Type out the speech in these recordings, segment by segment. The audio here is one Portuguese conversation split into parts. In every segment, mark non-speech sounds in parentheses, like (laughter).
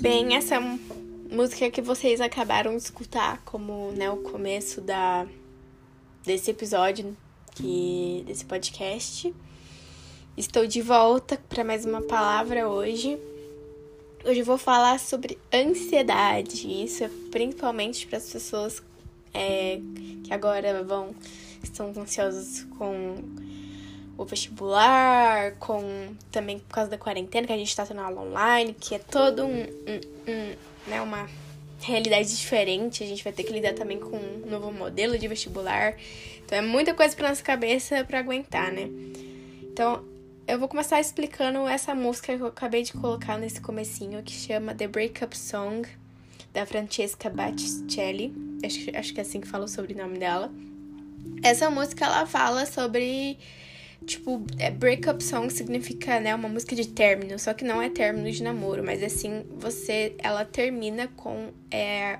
Bem, essa música que vocês acabaram de escutar como né, o começo da, desse episódio, que, desse podcast. Estou de volta para mais uma palavra hoje. Hoje eu vou falar sobre ansiedade. Isso é principalmente para as pessoas é, que agora vão estão ansiosas com o vestibular, com também por causa da quarentena, que a gente tá tendo aula online, que é todo um, um, um, né, uma realidade diferente. A gente vai ter que lidar também com um novo modelo de vestibular. Então é muita coisa pra nossa cabeça para aguentar, né? Então, eu vou começar explicando essa música que eu acabei de colocar nesse comecinho, que chama The Breakup Song, da Francesca Battistelli. Acho, acho que é assim que fala o sobrenome dela. Essa música, ela fala sobre Tipo, é, breakup song significa, né, uma música de término, só que não é término de namoro, mas assim, você, ela termina com é,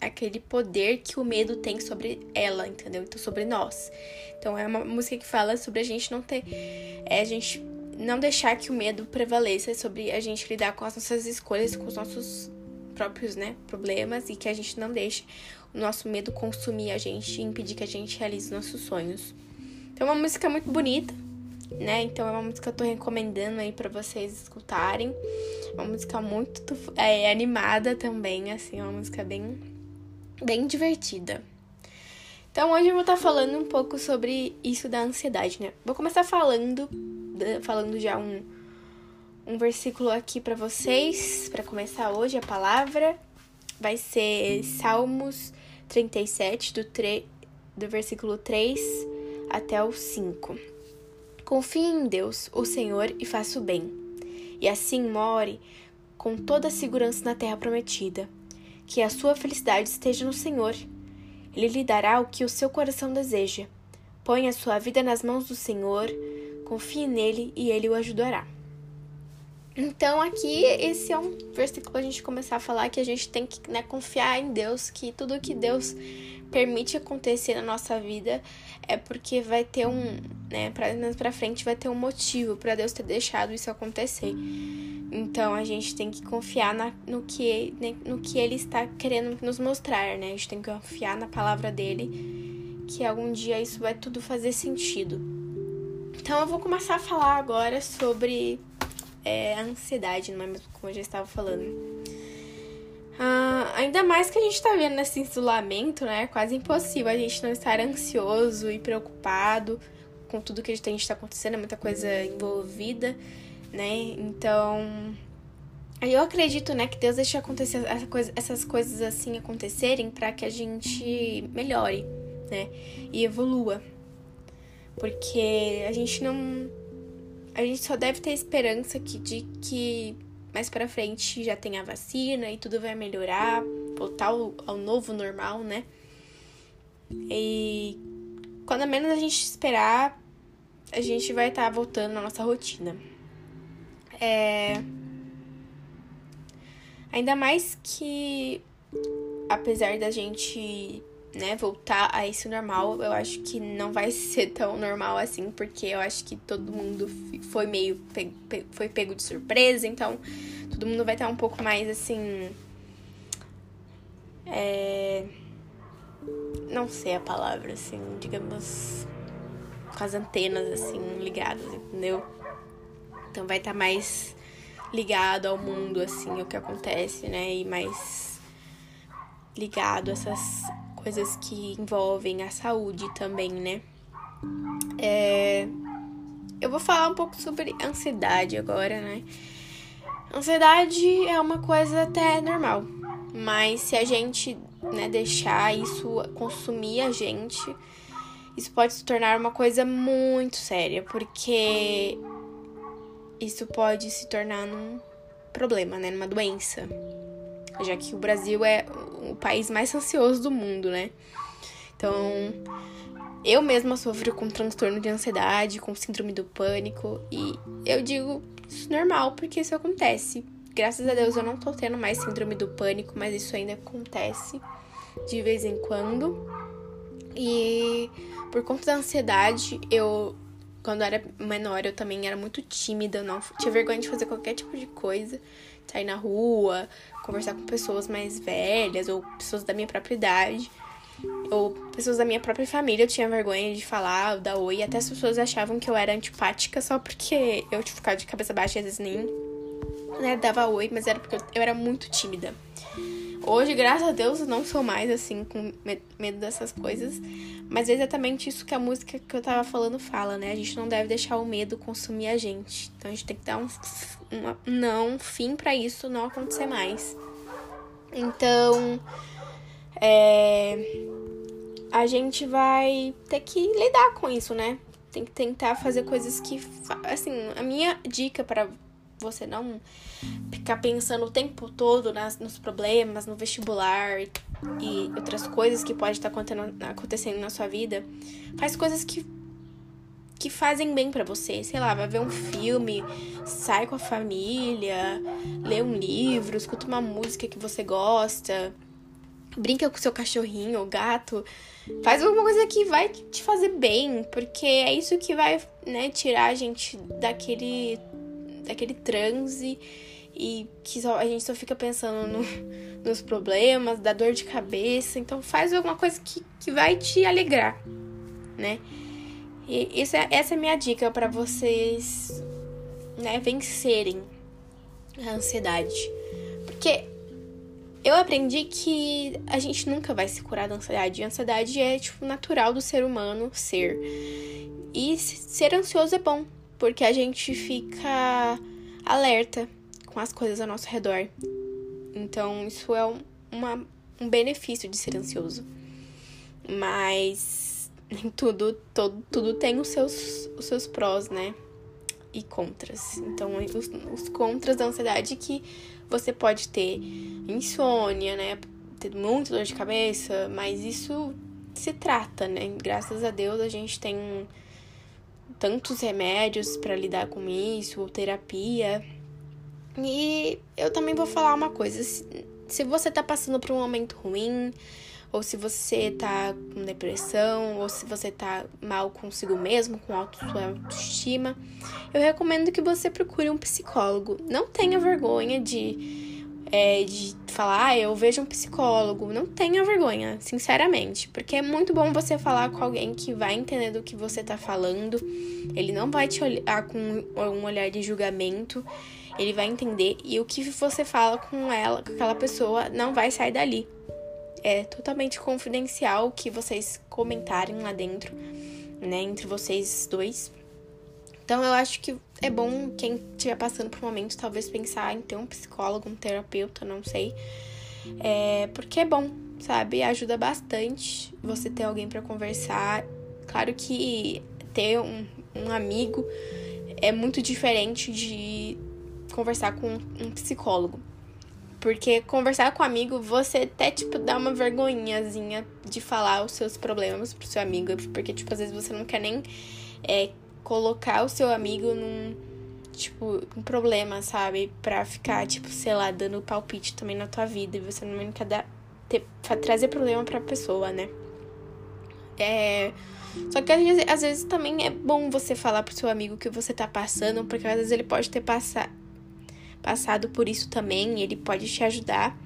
aquele poder que o medo tem sobre ela, entendeu? Então, sobre nós. Então, é uma música que fala sobre a gente não ter, é, a gente não deixar que o medo prevaleça sobre a gente lidar com as nossas escolhas, com os nossos próprios, né, problemas e que a gente não deixe o nosso medo consumir a gente e impedir que a gente realize nossos sonhos. É uma música muito bonita, né? Então é uma música que eu tô recomendando aí para vocês escutarem. Uma música muito é, animada também, assim, é uma música bem, bem divertida. Então hoje eu vou estar tá falando um pouco sobre isso da ansiedade, né? Vou começar falando, falando já um, um versículo aqui para vocês, para começar hoje a palavra. Vai ser Salmos 37, do, tre do versículo 3 até o 5. Confie em Deus, o Senhor, e faça o bem. E assim more com toda a segurança na terra prometida. Que a sua felicidade esteja no Senhor. Ele lhe dará o que o seu coração deseja. Põe a sua vida nas mãos do Senhor, confie nele e ele o ajudará. Então, aqui, esse é um versículo para a gente começar a falar que a gente tem que né, confiar em Deus, que tudo que Deus permite acontecer na nossa vida é porque vai ter um, né, pra, pra frente vai ter um motivo para Deus ter deixado isso acontecer. Então a gente tem que confiar na, no, que, né, no que Ele está querendo nos mostrar, né? A gente tem que confiar na palavra dele, que algum dia isso vai tudo fazer sentido. Então eu vou começar a falar agora sobre é, a ansiedade, não é mesmo como eu já estava falando. Ah, ainda mais que a gente tá vendo nesse isolamento, né? É quase impossível a gente não estar ansioso e preocupado com tudo que a gente tá acontecendo, é muita coisa envolvida, né? Então, eu acredito, né, que Deus deixa acontecer essa coisa, essas coisas assim acontecerem para que a gente melhore, né? E evolua. Porque a gente não. A gente só deve ter esperança que, de que mais para frente já tem a vacina e tudo vai melhorar, voltar ao, ao novo normal, né? E quando menos a gente esperar, a gente vai estar tá voltando na nossa rotina. É... Ainda mais que, apesar da gente né, voltar a esse normal, eu acho que não vai (laughs) ser tão normal assim, porque eu acho que todo mundo foi meio foi pego de surpresa, então todo mundo vai estar um pouco mais assim. É. Não sei a palavra, assim, digamos. Com as antenas, assim, ligadas, entendeu? Então vai estar mais ligado ao mundo, assim, o que acontece, né? E mais ligado a essas coisas que envolvem a saúde também, né? É... Eu vou falar um pouco sobre ansiedade agora, né? Ansiedade é uma coisa até normal, mas se a gente né, deixar isso consumir a gente, isso pode se tornar uma coisa muito séria, porque isso pode se tornar um problema, né, numa doença, já que o Brasil é o país mais ansioso do mundo, né? Então, eu mesma sofro com transtorno de ansiedade, com síndrome do pânico, e eu digo isso normal, porque isso acontece. Graças a Deus eu não tô tendo mais síndrome do pânico, mas isso ainda acontece de vez em quando. E por conta da ansiedade, eu quando eu era menor, eu também era muito tímida, não tinha vergonha de fazer qualquer tipo de coisa, sair na rua, conversar com pessoas mais velhas ou pessoas da minha própria idade ou pessoas da minha própria família eu tinha vergonha de falar, dar oi. Até as pessoas achavam que eu era antipática só porque eu tipo, ficava de cabeça baixa e às vezes nem né, dava oi, mas era porque eu era muito tímida. Hoje, graças a Deus, eu não sou mais assim, com medo dessas coisas. Mas é exatamente isso que a música que eu tava falando fala, né? A gente não deve deixar o medo consumir a gente. Então a gente tem que dar um, não, um fim para isso não acontecer mais. Então, é, a gente vai ter que lidar com isso, né? Tem que tentar fazer coisas que. Assim, a minha dica para você não ficar pensando o tempo todo nas, nos problemas, no vestibular e outras coisas que pode estar acontecendo na sua vida, faz coisas que que fazem bem para você. Sei lá, vai ver um filme, sai com a família, lê um livro, escuta uma música que você gosta, brinca com seu cachorrinho ou gato. Faz alguma coisa que vai te fazer bem, porque é isso que vai, né, tirar a gente daquele daquele transe e que só, a gente só fica pensando no, nos problemas, da dor de cabeça. Então faz alguma coisa que, que vai te alegrar, né? E isso é, essa é a minha dica para vocês, né, vencerem a ansiedade. Porque eu aprendi que a gente nunca vai se curar da ansiedade. A ansiedade é, tipo, natural do ser humano ser. E ser ansioso é bom, porque a gente fica alerta com as coisas ao nosso redor. Então, isso é um, uma, um benefício de ser ansioso. Mas nem tudo, todo, tudo tem os seus, os seus prós, né? E contras. Então, os, os contras da ansiedade que você pode ter insônia, né? Ter muita dor de cabeça, mas isso se trata, né? Graças a Deus a gente tem tantos remédios para lidar com isso, ou terapia. E eu também vou falar uma coisa: se você tá passando por um momento ruim, ou se você tá com depressão, ou se você tá mal consigo mesmo, com auto, sua autoestima, eu recomendo que você procure um psicólogo. Não tenha vergonha de, é, de falar, ah, eu vejo um psicólogo. Não tenha vergonha, sinceramente, porque é muito bom você falar com alguém que vai entender do que você tá falando. Ele não vai te olhar com um olhar de julgamento. Ele vai entender e o que você fala com ela, com aquela pessoa, não vai sair dali é totalmente confidencial o que vocês comentarem lá dentro, né, entre vocês dois. Então eu acho que é bom quem estiver passando por um momento talvez pensar em ter um psicólogo, um terapeuta, não sei. É, porque é bom, sabe? Ajuda bastante você ter alguém para conversar. Claro que ter um, um amigo é muito diferente de conversar com um psicólogo. Porque conversar com um amigo, você até, tipo, dá uma vergonhazinha de falar os seus problemas pro seu amigo. Porque, tipo, às vezes você não quer nem é, colocar o seu amigo num, tipo, um problema, sabe? Pra ficar, tipo, sei lá, dando palpite também na tua vida. E você não quer dar, ter, trazer problema pra pessoa, né? É. Só que às vezes, às vezes também é bom você falar pro seu amigo que você tá passando, porque às vezes ele pode ter passado passado por isso também, ele pode te ajudar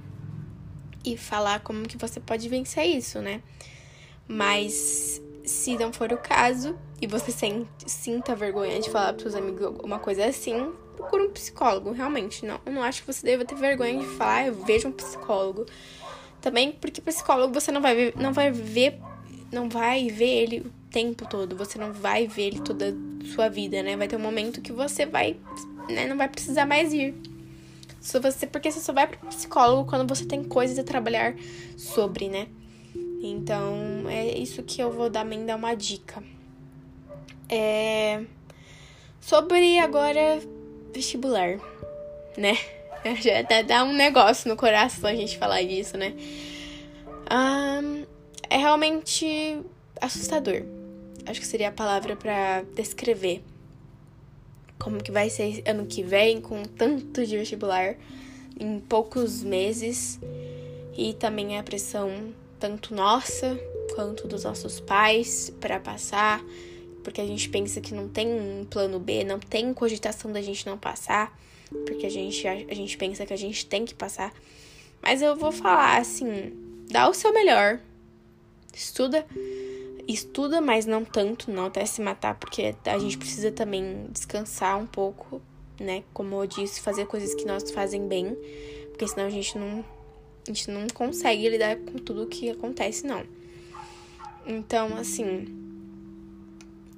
e falar como que você pode vencer isso, né? Mas se não for o caso e você sente, sinta vergonha de falar para seus amigos alguma coisa assim, procure um psicólogo, realmente. Não, eu não acho que você deva ter vergonha de falar, eu vejo um psicólogo. Também porque psicólogo você não vai ver, não vai ver, não vai ver ele o tempo todo, você não vai ver ele toda a sua vida, né? Vai ter um momento que você vai né, não vai precisar mais ir. Só você, porque você só vai pro psicólogo quando você tem coisas a trabalhar sobre, né? Então, é isso que eu vou dar, dar uma dica. É... Sobre agora vestibular, né? (laughs) Já dá um negócio no coração a gente falar disso, né? Um, é realmente assustador. Acho que seria a palavra para descrever como que vai ser ano que vem com tanto de vestibular em poucos meses e também a pressão tanto nossa quanto dos nossos pais para passar, porque a gente pensa que não tem um plano B, não tem cogitação da gente não passar, porque a gente, a gente pensa que a gente tem que passar. Mas eu vou falar assim: dá o seu melhor, estuda, estuda, mas não tanto, não até se matar, porque a gente precisa também descansar um pouco, né? Como eu disse, fazer coisas que nós fazem bem, porque senão a gente não, a gente não consegue lidar com tudo o que acontece, não. Então, assim,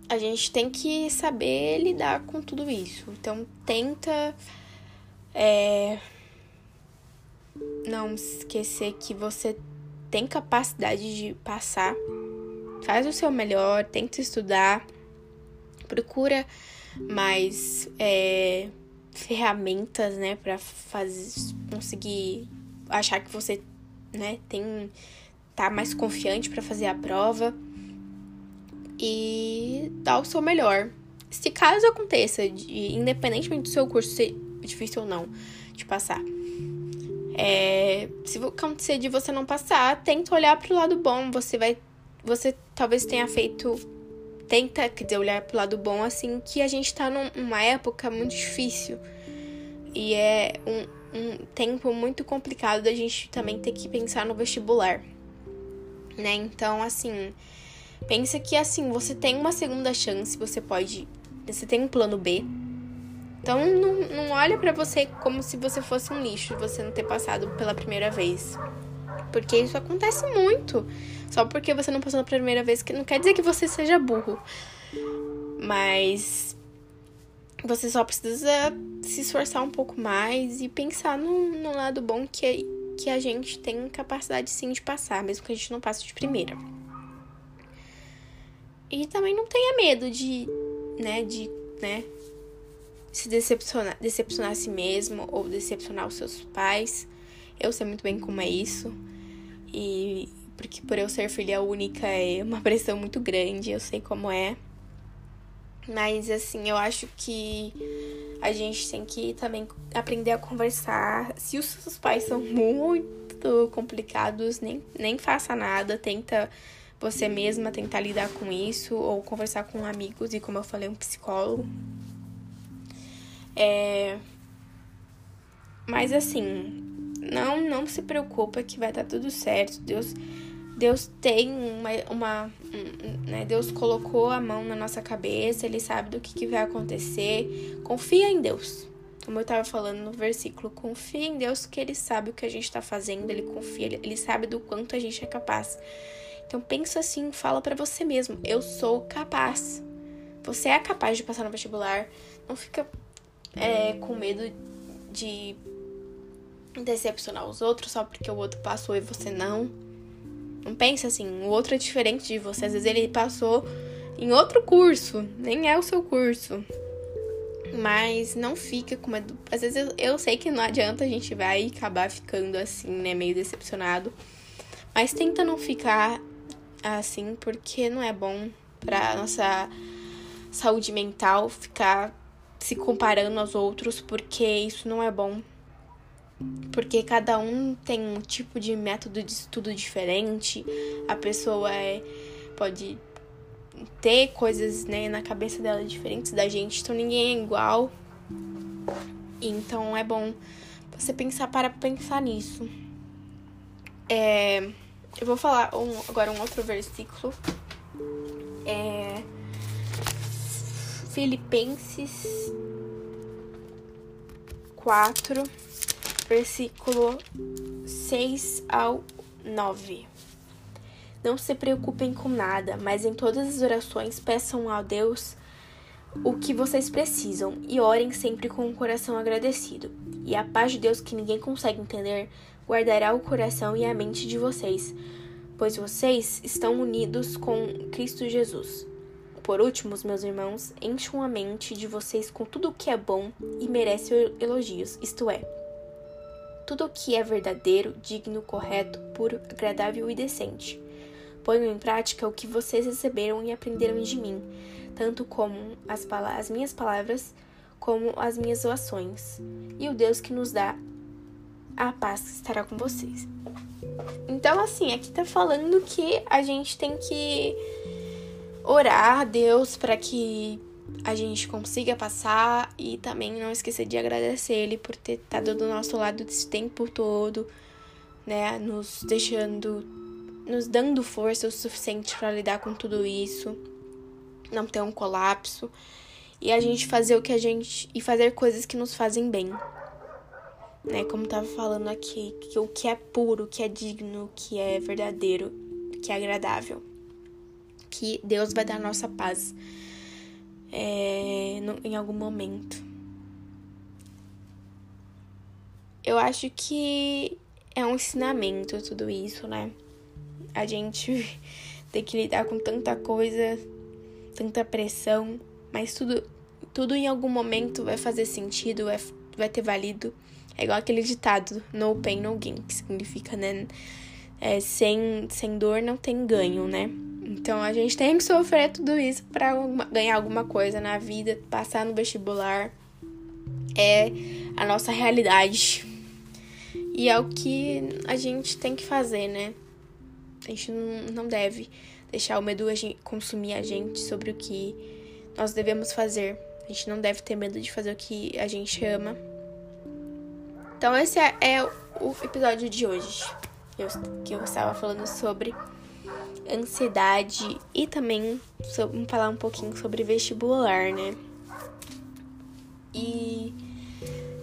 a gente tem que saber lidar com tudo isso. Então, tenta é, não esquecer que você tem capacidade de passar. Faz o seu melhor, tenta estudar, procura mais é, ferramentas, né, para fazer conseguir achar que você, né, tem tá mais confiante para fazer a prova e dar o seu melhor. Se caso aconteça, de, independentemente do seu curso ser difícil ou não de passar, é, se acontecer de você não passar, tenta olhar pro lado bom. Você vai. Você talvez tenha feito. Tenta, quer dizer, olhar pro lado bom, assim, que a gente tá numa época muito difícil. E é um, um tempo muito complicado da gente também ter que pensar no vestibular né? Então, assim, pensa que assim, você tem uma segunda chance, você pode. Você tem um plano B. Então não, não olha para você como se você fosse um lixo você não ter passado pela primeira vez. Porque isso acontece muito. Só porque você não passou na primeira vez, que não quer dizer que você seja burro. Mas você só precisa se esforçar um pouco mais e pensar no, no lado bom que é que a gente tem capacidade sim de passar, mesmo que a gente não passe de primeira. E também não tenha medo de, né, de, né, se decepcionar, decepcionar a si mesmo ou decepcionar os seus pais. Eu sei muito bem como é isso. E porque por eu ser filha única é uma pressão muito grande, eu sei como é. Mas assim, eu acho que a gente tem que também aprender a conversar. Se os seus pais são muito complicados, nem, nem faça nada, tenta você mesma tentar lidar com isso ou conversar com amigos e como eu falei, um psicólogo. É... Mas assim, não não se preocupa que vai dar tudo certo. Deus Deus tem uma, uma um, né? Deus colocou a mão na nossa cabeça, ele sabe do que, que vai acontecer. Confia em Deus. Como eu estava falando no versículo, confia em Deus que ele sabe o que a gente está fazendo, ele confia, ele sabe do quanto a gente é capaz. Então pensa assim, fala para você mesmo, eu sou capaz. Você é capaz de passar no vestibular. Não fica é, com medo de decepcionar os outros só porque o outro passou e você não. Não pensa assim, o outro é diferente de você. Às vezes ele passou em outro curso, nem é o seu curso. Mas não fica com medo. Às vezes eu, eu sei que não adianta, a gente vai acabar ficando assim, né? Meio decepcionado. Mas tenta não ficar assim, porque não é bom pra nossa saúde mental ficar se comparando aos outros, porque isso não é bom porque cada um tem um tipo de método de estudo diferente. A pessoa é, pode ter coisas né, na cabeça dela diferentes da gente, então ninguém é igual. Então é bom você pensar para pensar nisso. É, eu vou falar um, agora um outro versículo. É, Filipenses 4 versículo 6 ao 9. Não se preocupem com nada, mas em todas as orações peçam a Deus o que vocês precisam e orem sempre com o coração agradecido. E a paz de Deus que ninguém consegue entender guardará o coração e a mente de vocês, pois vocês estão unidos com Cristo Jesus. Por último, meus irmãos, encham a mente de vocês com tudo o que é bom e merece elogios, isto é, tudo o que é verdadeiro, digno, correto, puro, agradável e decente. Ponham em prática o que vocês receberam e aprenderam de mim, tanto como as, as minhas palavras, como as minhas ações. E o Deus que nos dá a paz estará com vocês. Então, assim, aqui tá falando que a gente tem que orar a Deus para que a gente consiga passar e também não esquecer de agradecer Ele por ter estado do nosso lado esse tempo todo, né? Nos deixando, nos dando força o suficiente para lidar com tudo isso, não ter um colapso e a gente fazer o que a gente e fazer coisas que nos fazem bem. Né, como tava falando aqui, que o que é puro, o que é digno, o que é verdadeiro, o que é agradável. Que Deus vai dar nossa paz é, no, em algum momento. Eu acho que é um ensinamento tudo isso, né? A gente (laughs) tem que lidar com tanta coisa, tanta pressão, mas tudo, tudo em algum momento vai fazer sentido, vai, vai ter valido. É igual aquele ditado, no pain, no gain, que significa, né? É, sem, sem dor não tem ganho, né? Então a gente tem que sofrer tudo isso para ganhar alguma coisa na vida, passar no vestibular. É a nossa realidade. E é o que a gente tem que fazer, né? A gente não deve deixar o medo consumir a gente sobre o que nós devemos fazer. A gente não deve ter medo de fazer o que a gente ama. Então, esse é, é o episódio de hoje. Que eu estava falando sobre ansiedade e também sobre, falar um pouquinho sobre vestibular, né? E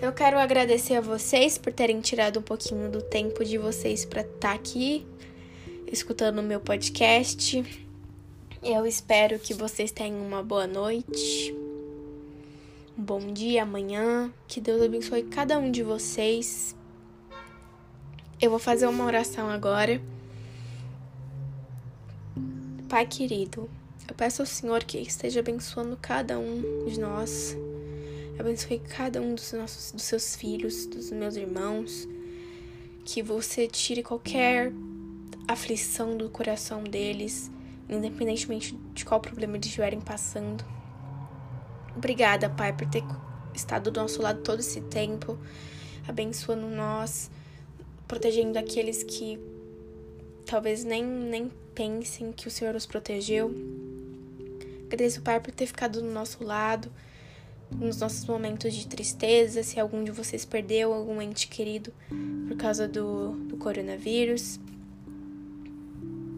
eu quero agradecer a vocês por terem tirado um pouquinho do tempo de vocês para estar tá aqui escutando o meu podcast. Eu espero que vocês tenham uma boa noite, um bom dia amanhã, que Deus abençoe cada um de vocês. Eu vou fazer uma oração agora. Pai querido, eu peço ao Senhor que esteja abençoando cada um de nós. Abençoe cada um dos nossos dos seus filhos, dos meus irmãos. Que você tire qualquer aflição do coração deles independentemente de qual problema eles estiverem passando. Obrigada, Pai, por ter estado do nosso lado todo esse tempo, abençoando nós, protegendo aqueles que talvez nem, nem pensem que o Senhor os protegeu. Agradeço, Pai, por ter ficado do nosso lado nos nossos momentos de tristeza, se algum de vocês perdeu algum ente querido por causa do, do coronavírus.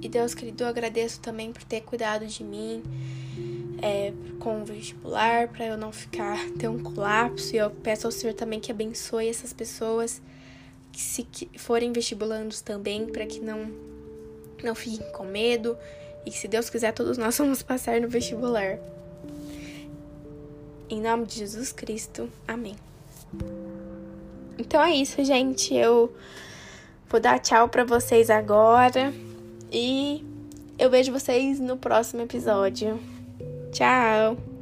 E Deus querido, eu agradeço também por ter cuidado de mim é, com o vestibular, para eu não ficar (laughs) ter um colapso. E eu peço ao Senhor também que abençoe essas pessoas que se forem vestibulandos também, para que não não fiquem com medo e que se Deus quiser todos nós vamos passar no vestibular. Em nome de Jesus Cristo. Amém. Então é isso, gente. Eu vou dar tchau para vocês agora. E eu vejo vocês no próximo episódio. Tchau!